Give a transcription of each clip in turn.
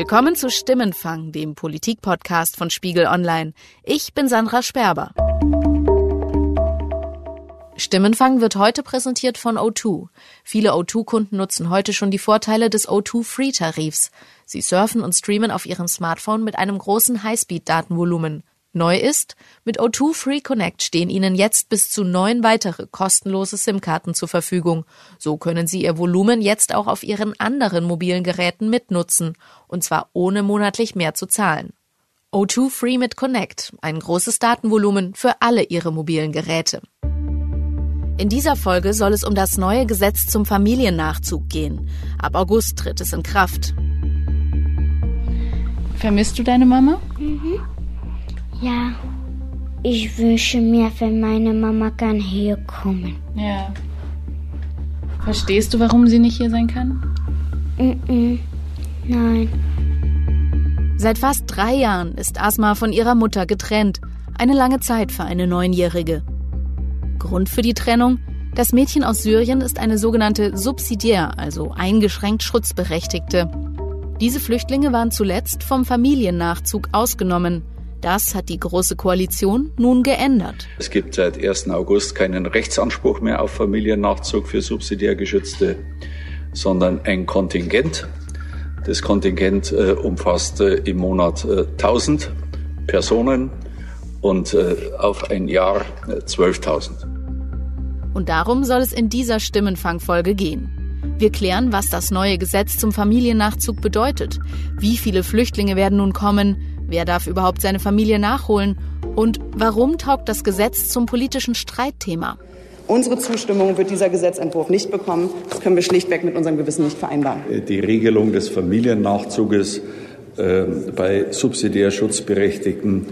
Willkommen zu Stimmenfang, dem Politikpodcast von Spiegel Online. Ich bin Sandra Sperber. Stimmenfang wird heute präsentiert von O2. Viele O2-Kunden nutzen heute schon die Vorteile des O2 Free-Tarifs. Sie surfen und streamen auf ihrem Smartphone mit einem großen Highspeed-Datenvolumen. Neu ist, mit O2 Free Connect stehen Ihnen jetzt bis zu neun weitere kostenlose SIM-Karten zur Verfügung. So können Sie Ihr Volumen jetzt auch auf Ihren anderen mobilen Geräten mitnutzen, und zwar ohne monatlich mehr zu zahlen. O2 Free mit Connect, ein großes Datenvolumen für alle Ihre mobilen Geräte. In dieser Folge soll es um das neue Gesetz zum Familiennachzug gehen. Ab August tritt es in Kraft. Vermisst du deine Mama? Mhm. Ja, ich wünsche mir, wenn meine Mama kann hier kommen. Ja. Verstehst du, warum sie nicht hier sein kann? Mm Nein. Seit fast drei Jahren ist Asma von ihrer Mutter getrennt. Eine lange Zeit für eine Neunjährige. Grund für die Trennung? Das Mädchen aus Syrien ist eine sogenannte subsidiär, also eingeschränkt Schutzberechtigte. Diese Flüchtlinge waren zuletzt vom Familiennachzug ausgenommen. Das hat die Große Koalition nun geändert. Es gibt seit 1. August keinen Rechtsanspruch mehr auf Familiennachzug für subsidiär Geschützte, sondern ein Kontingent. Das Kontingent äh, umfasst äh, im Monat äh, 1000 Personen und äh, auf ein Jahr 12.000. Äh, und darum soll es in dieser Stimmenfangfolge gehen. Wir klären, was das neue Gesetz zum Familiennachzug bedeutet. Wie viele Flüchtlinge werden nun kommen? Wer darf überhaupt seine Familie nachholen? Und warum taugt das Gesetz zum politischen Streitthema? Unsere Zustimmung wird dieser Gesetzentwurf nicht bekommen. Das können wir schlichtweg mit unserem Gewissen nicht vereinbaren. Die Regelung des Familiennachzuges äh, bei subsidiär Schutzberechtigten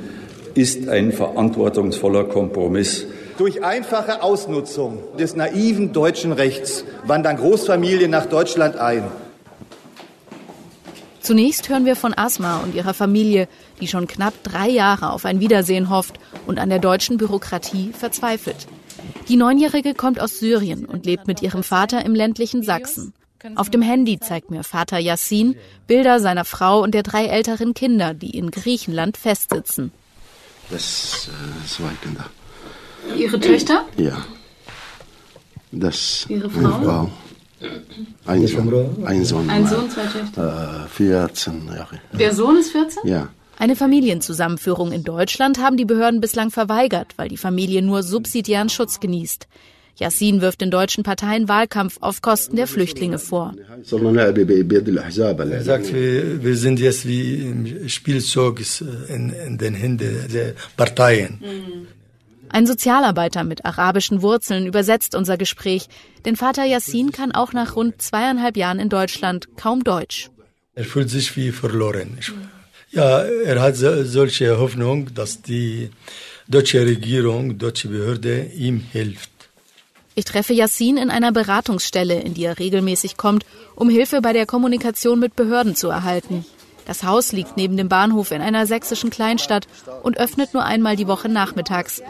ist ein verantwortungsvoller Kompromiss. Durch einfache Ausnutzung des naiven deutschen Rechts wandern Großfamilien nach Deutschland ein. Zunächst hören wir von Asma und ihrer Familie, die schon knapp drei Jahre auf ein Wiedersehen hofft und an der deutschen Bürokratie verzweifelt. Die Neunjährige kommt aus Syrien und lebt mit ihrem Vater im ländlichen Sachsen. Auf dem Handy zeigt mir Vater Yassin Bilder seiner Frau und der drei älteren Kinder, die in Griechenland festsitzen. Das äh, zwei Kinder. Ihre Töchter? Ja. Das Ihre Frau? Frau. Ein Sohn. Ein Sohn, Ein Sohn zwei Töchter. Äh, 14 Jahre. Der Sohn ist 14? Ja. Eine Familienzusammenführung in Deutschland haben die Behörden bislang verweigert, weil die Familie nur subsidiären Schutz genießt. Yassin wirft den deutschen Parteien Wahlkampf auf Kosten der Flüchtlinge vor. Er sagt, wir, wir sind jetzt wie im Spielzeug in, in den Händen der Parteien. Mhm. Ein Sozialarbeiter mit arabischen Wurzeln übersetzt unser Gespräch, denn Vater Yassin kann auch nach rund zweieinhalb Jahren in Deutschland kaum Deutsch. Er fühlt sich wie verloren. Ja, er hat solche Hoffnung, dass die deutsche Regierung, deutsche Behörde ihm hilft. Ich treffe Yassin in einer Beratungsstelle, in die er regelmäßig kommt, um Hilfe bei der Kommunikation mit Behörden zu erhalten. Das Haus liegt neben dem Bahnhof in einer sächsischen Kleinstadt und öffnet nur einmal die Woche nachmittags,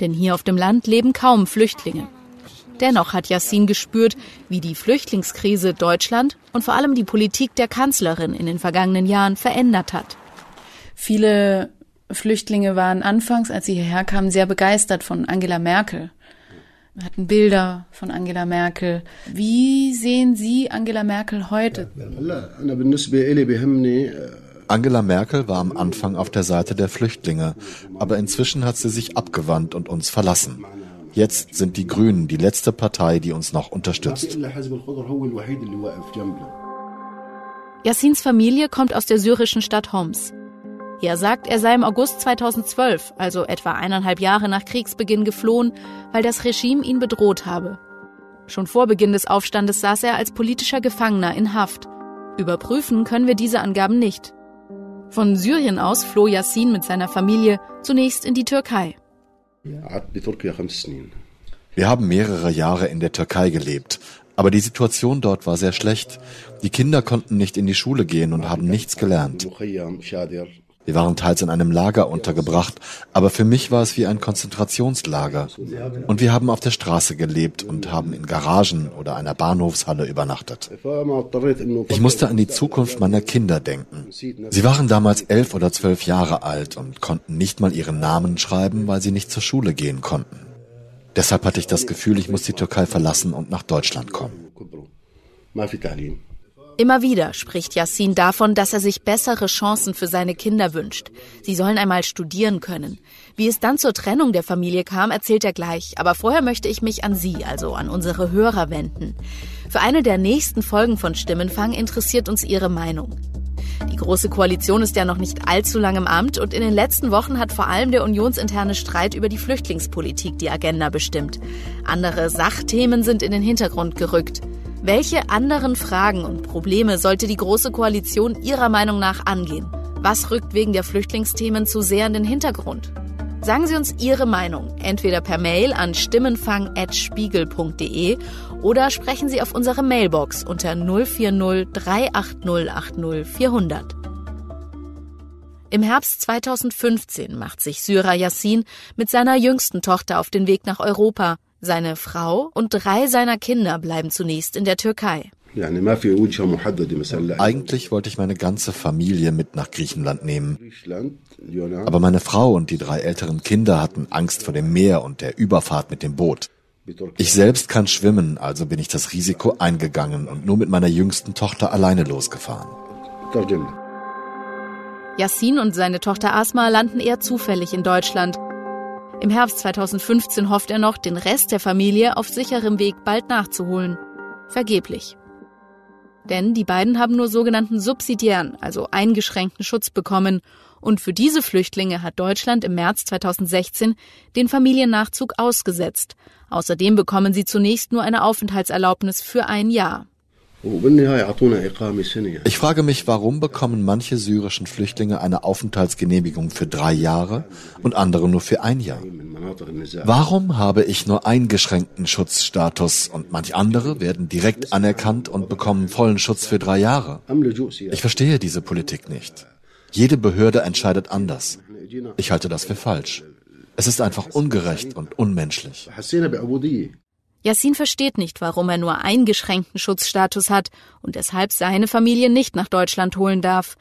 denn hier auf dem Land leben kaum Flüchtlinge. Dennoch hat Yassin gespürt, wie die Flüchtlingskrise Deutschland und vor allem die Politik der Kanzlerin in den vergangenen Jahren verändert hat. Viele Flüchtlinge waren anfangs, als sie hierher kamen, sehr begeistert von Angela Merkel. Wir hatten Bilder von Angela Merkel. Wie sehen Sie Angela Merkel heute? Angela Merkel war am Anfang auf der Seite der Flüchtlinge, aber inzwischen hat sie sich abgewandt und uns verlassen. Jetzt sind die Grünen die letzte Partei, die uns noch unterstützt. Yassins Familie kommt aus der syrischen Stadt Homs. Er sagt, er sei im August 2012, also etwa eineinhalb Jahre nach Kriegsbeginn, geflohen, weil das Regime ihn bedroht habe. Schon vor Beginn des Aufstandes saß er als politischer Gefangener in Haft. Überprüfen können wir diese Angaben nicht. Von Syrien aus floh Yassin mit seiner Familie zunächst in die Türkei. Wir haben mehrere Jahre in der Türkei gelebt, aber die Situation dort war sehr schlecht. Die Kinder konnten nicht in die Schule gehen und haben nichts gelernt. Wir waren teils in einem Lager untergebracht, aber für mich war es wie ein Konzentrationslager. Und wir haben auf der Straße gelebt und haben in Garagen oder einer Bahnhofshalle übernachtet. Ich musste an die Zukunft meiner Kinder denken. Sie waren damals elf oder zwölf Jahre alt und konnten nicht mal ihren Namen schreiben, weil sie nicht zur Schule gehen konnten. Deshalb hatte ich das Gefühl, ich muss die Türkei verlassen und nach Deutschland kommen. Immer wieder spricht Yassin davon, dass er sich bessere Chancen für seine Kinder wünscht. Sie sollen einmal studieren können. Wie es dann zur Trennung der Familie kam, erzählt er gleich. Aber vorher möchte ich mich an Sie, also an unsere Hörer wenden. Für eine der nächsten Folgen von Stimmenfang interessiert uns Ihre Meinung. Die Große Koalition ist ja noch nicht allzu lang im Amt und in den letzten Wochen hat vor allem der unionsinterne Streit über die Flüchtlingspolitik die Agenda bestimmt. Andere Sachthemen sind in den Hintergrund gerückt. Welche anderen Fragen und Probleme sollte die Große Koalition Ihrer Meinung nach angehen? Was rückt wegen der Flüchtlingsthemen zu sehr in den Hintergrund? Sagen Sie uns Ihre Meinung, entweder per Mail an stimmenfang.spiegel.de oder sprechen Sie auf unsere Mailbox unter 040 380 80 400. Im Herbst 2015 macht sich Syra Yassin mit seiner jüngsten Tochter auf den Weg nach Europa. Seine Frau und drei seiner Kinder bleiben zunächst in der Türkei. Eigentlich wollte ich meine ganze Familie mit nach Griechenland nehmen. Aber meine Frau und die drei älteren Kinder hatten Angst vor dem Meer und der Überfahrt mit dem Boot. Ich selbst kann schwimmen, also bin ich das Risiko eingegangen und nur mit meiner jüngsten Tochter alleine losgefahren. Yassin und seine Tochter Asma landen eher zufällig in Deutschland. Im Herbst 2015 hofft er noch, den Rest der Familie auf sicherem Weg bald nachzuholen. Vergeblich. Denn die beiden haben nur sogenannten subsidiären, also eingeschränkten Schutz bekommen. Und für diese Flüchtlinge hat Deutschland im März 2016 den Familiennachzug ausgesetzt. Außerdem bekommen sie zunächst nur eine Aufenthaltserlaubnis für ein Jahr. Ich frage mich, warum bekommen manche syrischen Flüchtlinge eine Aufenthaltsgenehmigung für drei Jahre und andere nur für ein Jahr? Warum habe ich nur eingeschränkten Schutzstatus und manch andere werden direkt anerkannt und bekommen vollen Schutz für drei Jahre? Ich verstehe diese Politik nicht. Jede Behörde entscheidet anders. Ich halte das für falsch. Es ist einfach ungerecht und unmenschlich. Yassin versteht nicht, warum er nur eingeschränkten Schutzstatus hat und deshalb seine Familie nicht nach Deutschland holen darf.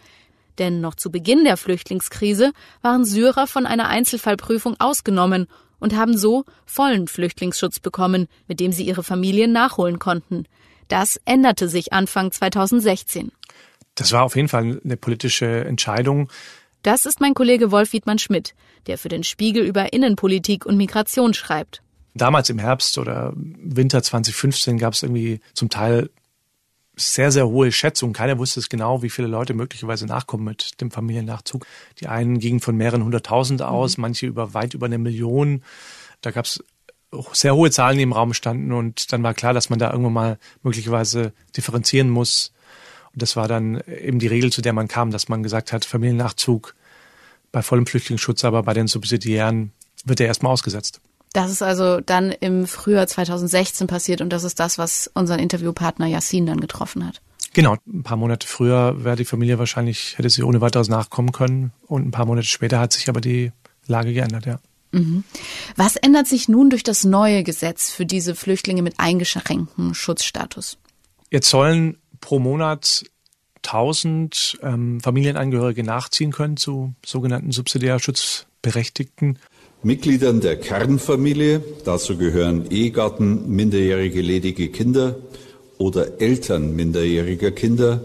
Denn noch zu Beginn der Flüchtlingskrise waren Syrer von einer Einzelfallprüfung ausgenommen und haben so vollen Flüchtlingsschutz bekommen, mit dem sie ihre Familien nachholen konnten. Das änderte sich Anfang 2016. Das war auf jeden Fall eine politische Entscheidung. Das ist mein Kollege Wolf Wiedmann Schmidt, der für den Spiegel über Innenpolitik und Migration schreibt. Damals im Herbst oder Winter 2015 gab es irgendwie zum Teil sehr, sehr hohe Schätzungen. Keiner wusste es genau, wie viele Leute möglicherweise nachkommen mit dem Familiennachzug. Die einen gingen von mehreren hunderttausend aus, mhm. manche über weit über eine Million. Da gab es sehr hohe Zahlen, die im Raum standen und dann war klar, dass man da irgendwann mal möglicherweise differenzieren muss. Und das war dann eben die Regel, zu der man kam, dass man gesagt hat, Familiennachzug bei vollem Flüchtlingsschutz, aber bei den Subsidiären wird er erstmal ausgesetzt. Das ist also dann im Frühjahr 2016 passiert und das ist das, was unseren Interviewpartner Yassin dann getroffen hat. Genau, ein paar Monate früher wäre die Familie wahrscheinlich, hätte sie ohne weiteres nachkommen können und ein paar Monate später hat sich aber die Lage geändert, ja. Mhm. Was ändert sich nun durch das neue Gesetz für diese Flüchtlinge mit eingeschränktem Schutzstatus? Jetzt sollen pro Monat 1000 ähm, Familienangehörige nachziehen können zu sogenannten subsidiär Schutzberechtigten. Mitgliedern der Kernfamilie, dazu gehören Ehegatten, minderjährige ledige Kinder oder Eltern minderjähriger Kinder,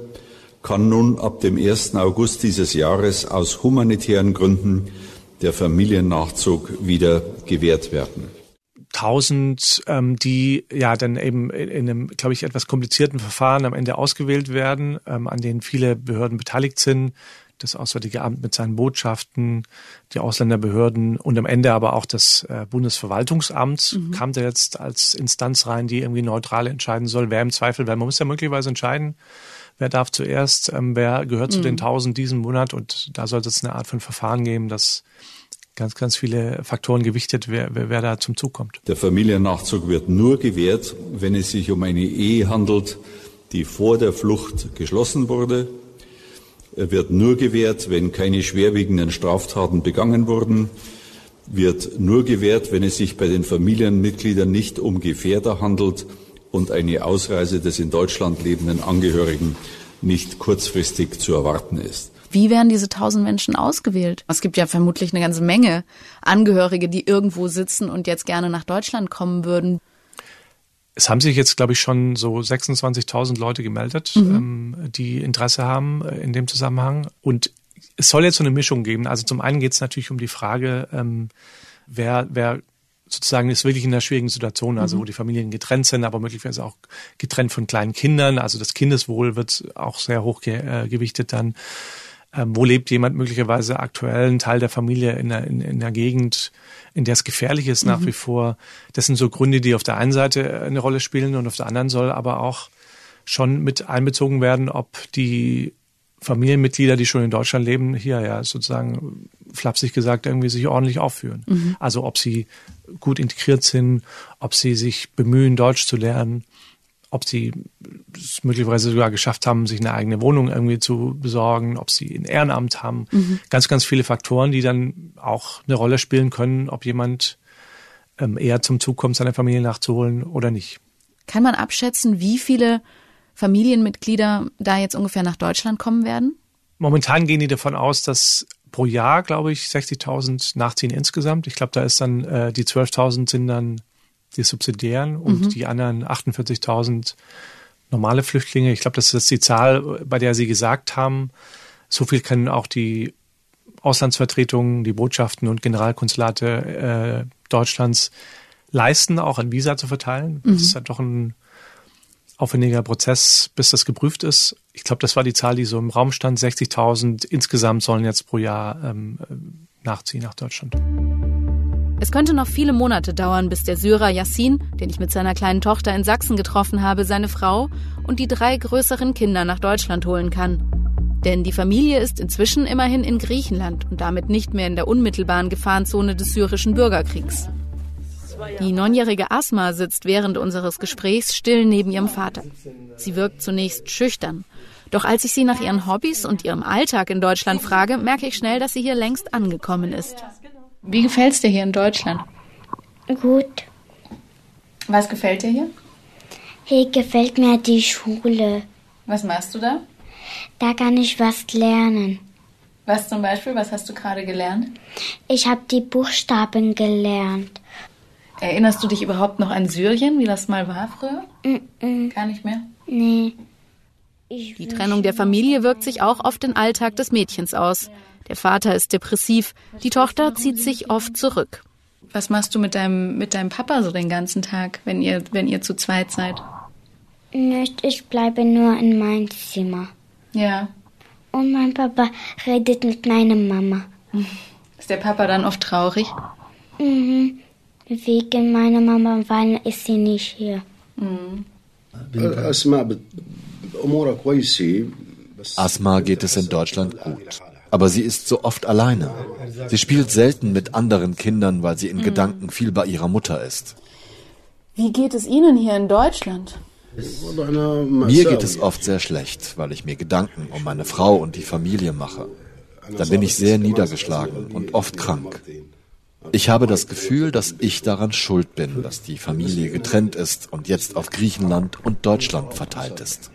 kann nun ab dem 1. August dieses Jahres aus humanitären Gründen der Familiennachzug wieder gewährt werden. 1000, ähm, die ja dann eben in einem, glaube ich, etwas komplizierten Verfahren am Ende ausgewählt werden, ähm, an denen viele Behörden beteiligt sind das Auswärtige Amt mit seinen Botschaften, die Ausländerbehörden und am Ende aber auch das äh, Bundesverwaltungsamt mhm. kam da jetzt als Instanz rein, die irgendwie neutral entscheiden soll, wer im Zweifel, weil man muss ja möglicherweise entscheiden, wer darf zuerst, ähm, wer gehört zu mhm. den tausend diesen Monat und da sollte es eine Art von Verfahren geben, das ganz, ganz viele Faktoren gewichtet, wer, wer, wer da zum Zug kommt. Der Familiennachzug wird nur gewährt, wenn es sich um eine Ehe handelt, die vor der Flucht geschlossen wurde wird nur gewährt, wenn keine schwerwiegenden Straftaten begangen wurden, wird nur gewährt, wenn es sich bei den Familienmitgliedern nicht um Gefährder handelt und eine Ausreise des in Deutschland lebenden Angehörigen nicht kurzfristig zu erwarten ist. Wie werden diese tausend Menschen ausgewählt? Es gibt ja vermutlich eine ganze Menge Angehörige, die irgendwo sitzen und jetzt gerne nach Deutschland kommen würden. Es haben sich jetzt, glaube ich, schon so 26.000 Leute gemeldet, mhm. ähm, die Interesse haben äh, in dem Zusammenhang. Und es soll jetzt so eine Mischung geben. Also zum einen geht es natürlich um die Frage, ähm, wer, wer sozusagen ist wirklich in einer schwierigen Situation, also mhm. wo die Familien getrennt sind, aber möglicherweise auch getrennt von kleinen Kindern. Also das Kindeswohl wird auch sehr hoch ge äh, gewichtet dann. Ähm, wo lebt jemand möglicherweise aktuell, ein Teil der Familie in der, in, in der Gegend, in der es gefährlich ist nach mhm. wie vor. Das sind so Gründe, die auf der einen Seite eine Rolle spielen und auf der anderen soll aber auch schon mit einbezogen werden, ob die Familienmitglieder, die schon in Deutschland leben, hier ja sozusagen flapsig gesagt irgendwie sich ordentlich aufführen. Mhm. Also ob sie gut integriert sind, ob sie sich bemühen, Deutsch zu lernen, ob sie es möglicherweise sogar geschafft haben, sich eine eigene Wohnung irgendwie zu besorgen, ob sie ein Ehrenamt haben. Mhm. Ganz, ganz viele Faktoren, die dann auch eine Rolle spielen können, ob jemand ähm, eher zum Zug kommt, seine Familie nachzuholen oder nicht. Kann man abschätzen, wie viele Familienmitglieder da jetzt ungefähr nach Deutschland kommen werden? Momentan gehen die davon aus, dass pro Jahr, glaube ich, 60.000 nachziehen insgesamt. Ich glaube, da ist dann äh, die 12.000 sind dann die subsidiären und mhm. die anderen 48.000 normale Flüchtlinge. Ich glaube, das ist die Zahl, bei der Sie gesagt haben. So viel können auch die Auslandsvertretungen, die Botschaften und Generalkonsulate äh, Deutschlands leisten, auch ein Visa zu verteilen. Mhm. Das ist ja doch ein aufwendiger Prozess, bis das geprüft ist. Ich glaube, das war die Zahl, die so im Raum stand. 60.000 insgesamt sollen jetzt pro Jahr ähm, nachziehen nach Deutschland. Es könnte noch viele Monate dauern, bis der Syrer Yassin, den ich mit seiner kleinen Tochter in Sachsen getroffen habe, seine Frau und die drei größeren Kinder nach Deutschland holen kann. Denn die Familie ist inzwischen immerhin in Griechenland und damit nicht mehr in der unmittelbaren Gefahrenzone des syrischen Bürgerkriegs. Die neunjährige Asma sitzt während unseres Gesprächs still neben ihrem Vater. Sie wirkt zunächst schüchtern. Doch als ich sie nach ihren Hobbys und ihrem Alltag in Deutschland frage, merke ich schnell, dass sie hier längst angekommen ist. Wie gefällt es dir hier in Deutschland? Gut. Was gefällt dir hier? Hier gefällt mir die Schule. Was machst du da? Da kann ich was lernen. Was zum Beispiel? Was hast du gerade gelernt? Ich habe die Buchstaben gelernt. Erinnerst du dich überhaupt noch an Syrien, wie das mal war früher? Mm -mm. Gar nicht mehr? Nee. Ich die Trennung der Familie wirkt sich auch auf den Alltag des Mädchens aus. Der Vater ist depressiv, die Tochter zieht sich oft zurück. Was machst du mit deinem, mit deinem Papa so den ganzen Tag, wenn ihr, wenn ihr zu zweit seid? Nicht, ich bleibe nur in meinem Zimmer. Ja. Und mein Papa redet mit meiner Mama. Ist der Papa dann oft traurig? Mhm. Wegen meiner Mama, weil ist sie nicht hier. Mhm. Asma geht es in Deutschland gut. Aber sie ist so oft alleine. Sie spielt selten mit anderen Kindern, weil sie in mhm. Gedanken viel bei ihrer Mutter ist. Wie geht es Ihnen hier in Deutschland? Mir geht es oft sehr schlecht, weil ich mir Gedanken um meine Frau und die Familie mache. Da bin ich sehr niedergeschlagen und oft krank. Ich habe das Gefühl, dass ich daran schuld bin, dass die Familie getrennt ist und jetzt auf Griechenland und Deutschland verteilt ist.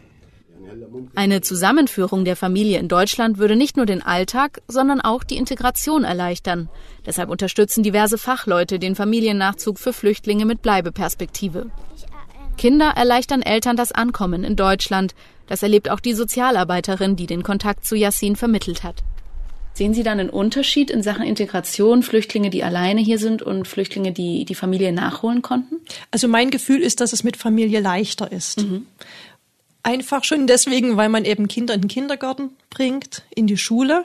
Eine Zusammenführung der Familie in Deutschland würde nicht nur den Alltag, sondern auch die Integration erleichtern. Deshalb unterstützen diverse Fachleute den Familiennachzug für Flüchtlinge mit Bleibeperspektive. Kinder erleichtern Eltern das Ankommen in Deutschland. Das erlebt auch die Sozialarbeiterin, die den Kontakt zu Yassin vermittelt hat. Sehen Sie dann einen Unterschied in Sachen Integration, Flüchtlinge, die alleine hier sind und Flüchtlinge, die die Familie nachholen konnten? Also mein Gefühl ist, dass es mit Familie leichter ist. Mhm. Einfach schon deswegen, weil man eben Kinder in den Kindergarten bringt, in die Schule.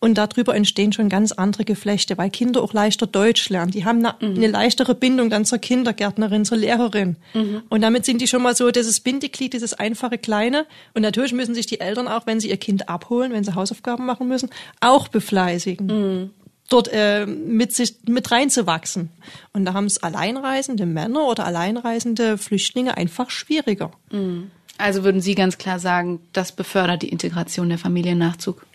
Und darüber entstehen schon ganz andere Geflechte, weil Kinder auch leichter Deutsch lernen. Die haben eine, mhm. eine leichtere Bindung dann zur Kindergärtnerin, zur Lehrerin. Mhm. Und damit sind die schon mal so dieses Bindeglied, dieses einfache Kleine. Und natürlich müssen sich die Eltern auch, wenn sie ihr Kind abholen, wenn sie Hausaufgaben machen müssen, auch befleißigen. Mhm dort äh, mit sich mit reinzuwachsen. Und da haben es alleinreisende Männer oder alleinreisende Flüchtlinge einfach schwieriger. Also würden Sie ganz klar sagen, das befördert die Integration der Familiennachzug?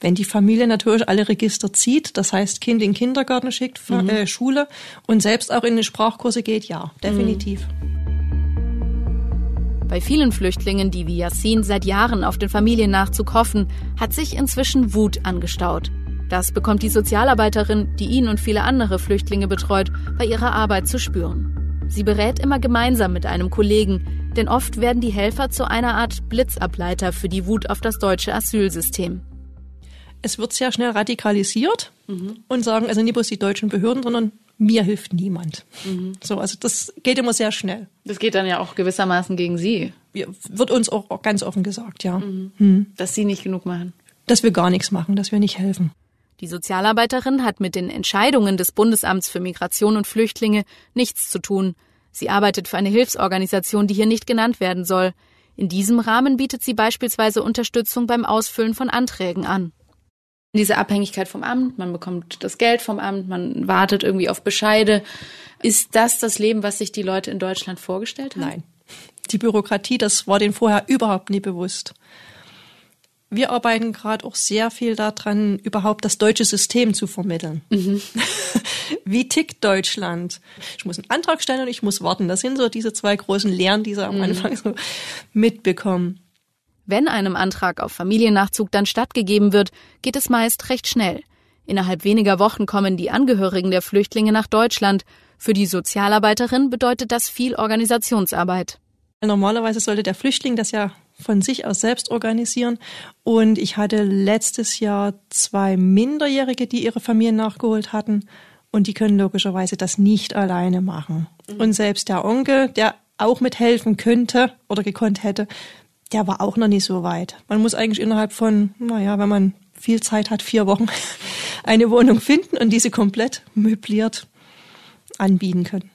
wenn die Familie natürlich alle Register zieht, das heißt Kind in den Kindergarten schickt, mhm. äh, Schule und selbst auch in die Sprachkurse geht, ja, definitiv. Mhm. Bei vielen Flüchtlingen, die wie Yassin seit Jahren auf den Familiennachzug hoffen, hat sich inzwischen Wut angestaut. Das bekommt die Sozialarbeiterin, die ihn und viele andere Flüchtlinge betreut, bei ihrer Arbeit zu spüren. Sie berät immer gemeinsam mit einem Kollegen, denn oft werden die Helfer zu einer Art Blitzableiter für die Wut auf das deutsche Asylsystem. Es wird sehr schnell radikalisiert mhm. und sagen also nicht bloß die deutschen Behörden, sondern mir hilft niemand. Mhm. So, also das geht immer sehr schnell. Das geht dann ja auch gewissermaßen gegen Sie. Wird uns auch ganz offen gesagt, ja. Mhm. Mhm. Dass Sie nicht genug machen. Dass wir gar nichts machen, dass wir nicht helfen. Die Sozialarbeiterin hat mit den Entscheidungen des Bundesamts für Migration und Flüchtlinge nichts zu tun. Sie arbeitet für eine Hilfsorganisation, die hier nicht genannt werden soll. In diesem Rahmen bietet sie beispielsweise Unterstützung beim Ausfüllen von Anträgen an diese Abhängigkeit vom Amt, man bekommt das Geld vom Amt, man wartet irgendwie auf Bescheide. Ist das das Leben, was sich die Leute in Deutschland vorgestellt haben? Nein. Die Bürokratie, das war denen vorher überhaupt nie bewusst. Wir arbeiten gerade auch sehr viel daran, überhaupt das deutsche System zu vermitteln. Mhm. Wie tickt Deutschland? Ich muss einen Antrag stellen und ich muss warten. Das sind so diese zwei großen Lehren, die sie am mhm. Anfang so mitbekommen. Wenn einem Antrag auf Familiennachzug dann stattgegeben wird, geht es meist recht schnell. Innerhalb weniger Wochen kommen die Angehörigen der Flüchtlinge nach Deutschland. Für die Sozialarbeiterin bedeutet das viel Organisationsarbeit. Normalerweise sollte der Flüchtling das ja von sich aus selbst organisieren. Und ich hatte letztes Jahr zwei Minderjährige, die ihre Familien nachgeholt hatten. Und die können logischerweise das nicht alleine machen. Mhm. Und selbst der Onkel, der auch mithelfen könnte oder gekonnt hätte, der war auch noch nicht so weit. Man muss eigentlich innerhalb von, naja, wenn man viel Zeit hat, vier Wochen eine Wohnung finden und diese komplett möbliert anbieten können.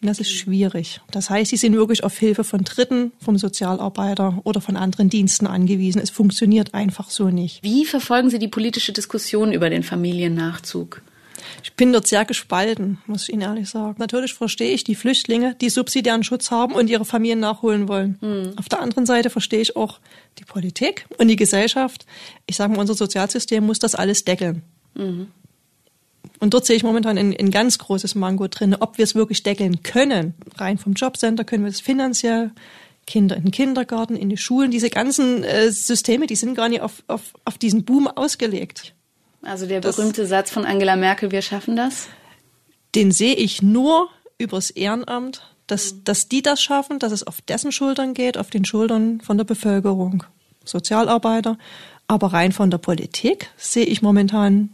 Das ist schwierig. Das heißt, sie sind wirklich auf Hilfe von Dritten, vom Sozialarbeiter oder von anderen Diensten angewiesen. Es funktioniert einfach so nicht. Wie verfolgen Sie die politische Diskussion über den Familiennachzug? Ich bin dort sehr gespalten, muss ich Ihnen ehrlich sagen. Natürlich verstehe ich die Flüchtlinge, die subsidiären Schutz haben und ihre Familien nachholen wollen. Mhm. Auf der anderen Seite verstehe ich auch die Politik und die Gesellschaft. Ich sage mal, unser Sozialsystem muss das alles deckeln. Mhm. Und dort sehe ich momentan ein, ein ganz großes Mango drin, ob wir es wirklich deckeln können. Rein vom Jobcenter können wir es finanziell, Kinder in den Kindergarten, in die Schulen, diese ganzen äh, Systeme, die sind gar nicht auf, auf, auf diesen Boom ausgelegt. Also der berühmte das, Satz von Angela Merkel, wir schaffen das? Den sehe ich nur übers Ehrenamt, dass, mhm. dass die das schaffen, dass es auf dessen Schultern geht, auf den Schultern von der Bevölkerung, Sozialarbeiter. Aber rein von der Politik sehe ich momentan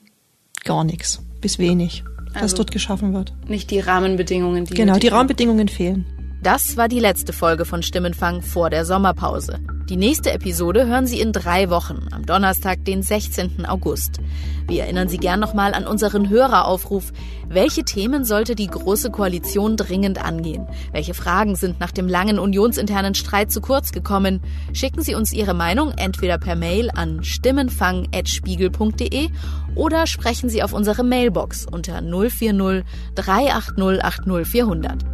gar nichts, bis wenig, also dass dort geschaffen wird. Nicht die Rahmenbedingungen, die. Genau, die Rahmenbedingungen fehlen. Das war die letzte Folge von Stimmenfang vor der Sommerpause. Die nächste Episode hören Sie in drei Wochen, am Donnerstag, den 16. August. Wir erinnern Sie gern nochmal an unseren Höreraufruf. Welche Themen sollte die Große Koalition dringend angehen? Welche Fragen sind nach dem langen unionsinternen Streit zu kurz gekommen? Schicken Sie uns Ihre Meinung entweder per Mail an stimmenfang.spiegel.de oder sprechen Sie auf unsere Mailbox unter 040 380 80400.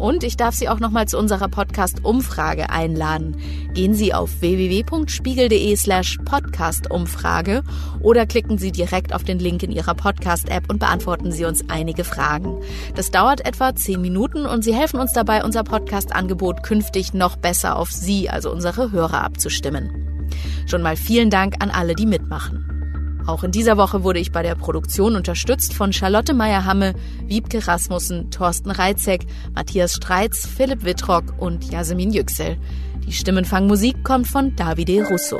Und ich darf Sie auch nochmal zu unserer Podcast-Umfrage einladen. Gehen Sie auf www.spiegel.de slash Podcast-Umfrage oder klicken Sie direkt auf den Link in Ihrer Podcast-App und beantworten Sie uns einige Fragen. Das dauert etwa zehn Minuten und Sie helfen uns dabei, unser Podcast-Angebot künftig noch besser auf Sie, also unsere Hörer, abzustimmen. Schon mal vielen Dank an alle, die mitmachen. Auch in dieser Woche wurde ich bei der Produktion unterstützt von Charlotte Meyer-Hamme, Wiebke Rasmussen, Thorsten Reitzek, Matthias Streitz, Philipp Wittrock und Jasmin Yüksel. Die Stimmenfangmusik kommt von Davide Russo.